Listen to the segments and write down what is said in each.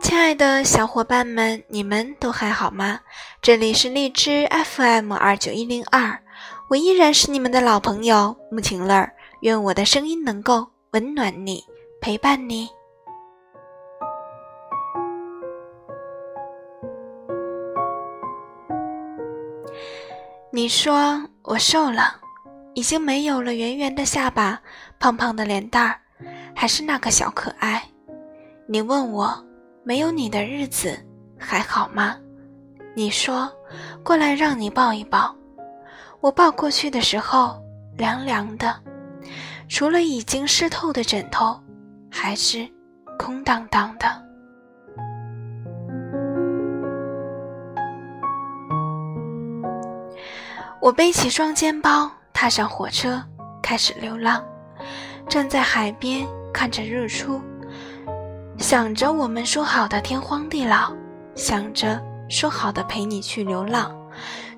亲爱的小伙伴们，你们都还好吗？这里是荔枝 FM 二九一零二，我依然是你们的老朋友木晴乐儿。愿我的声音能够温暖你，陪伴你。你说我瘦了，已经没有了圆圆的下巴、胖胖的脸蛋儿，还是那个小可爱。你问我。没有你的日子还好吗？你说过来让你抱一抱，我抱过去的时候凉凉的，除了已经湿透的枕头，还是空荡荡的。我背起双肩包，踏上火车，开始流浪，站在海边看着日出。想着我们说好的天荒地老，想着说好的陪你去流浪，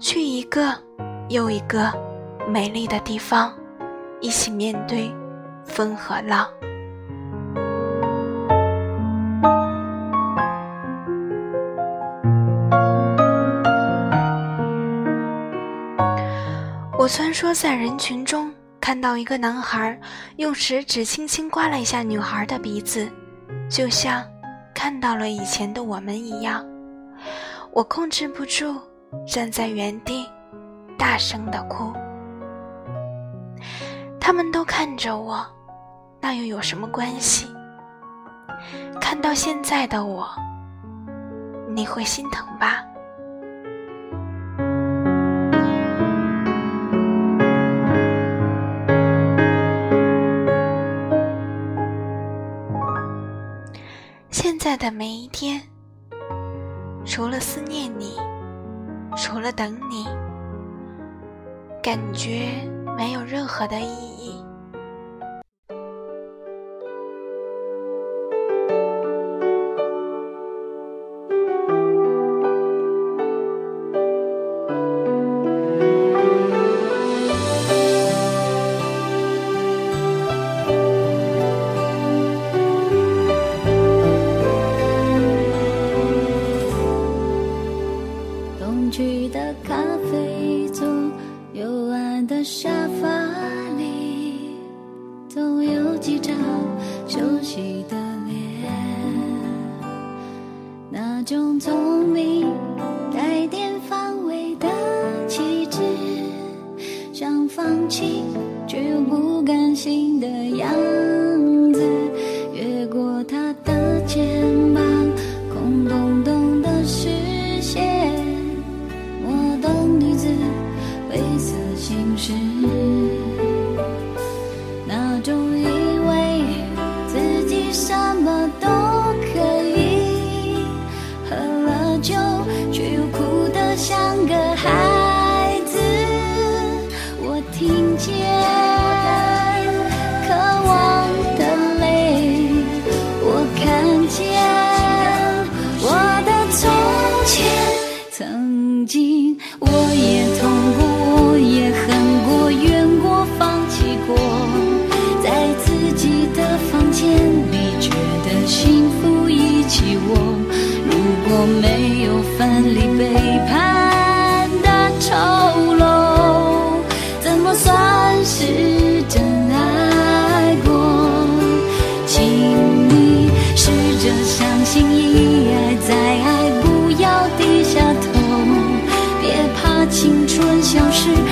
去一个又一个美丽的地方，一起面对风和浪。我穿梭在人群中，看到一个男孩用食指轻轻刮了一下女孩的鼻子。就像看到了以前的我们一样，我控制不住，站在原地，大声的哭。他们都看着我，那又有什么关系？看到现在的我，你会心疼吧？在的每一天，除了思念你，除了等你，感觉没有任何的意义。去的咖啡座，幽暗的沙发里，总有几张熟悉的脸。那种聪明带点防卫的气质，想放弃却又不甘心的样子。相识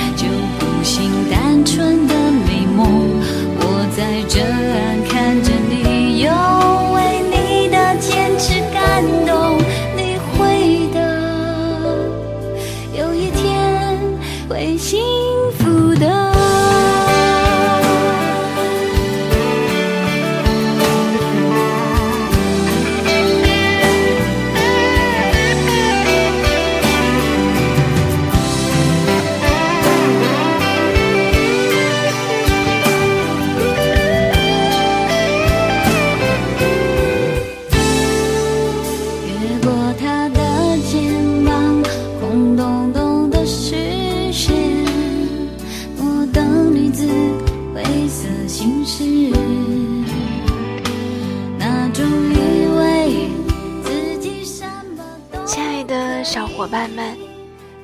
伙伴们，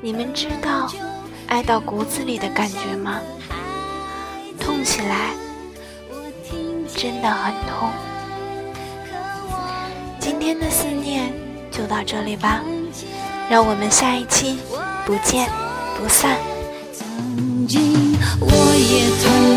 你们知道爱到骨子里的感觉吗？痛起来真的很痛。今天的思念就到这里吧，让我们下一期不见不散。曾经我也曾。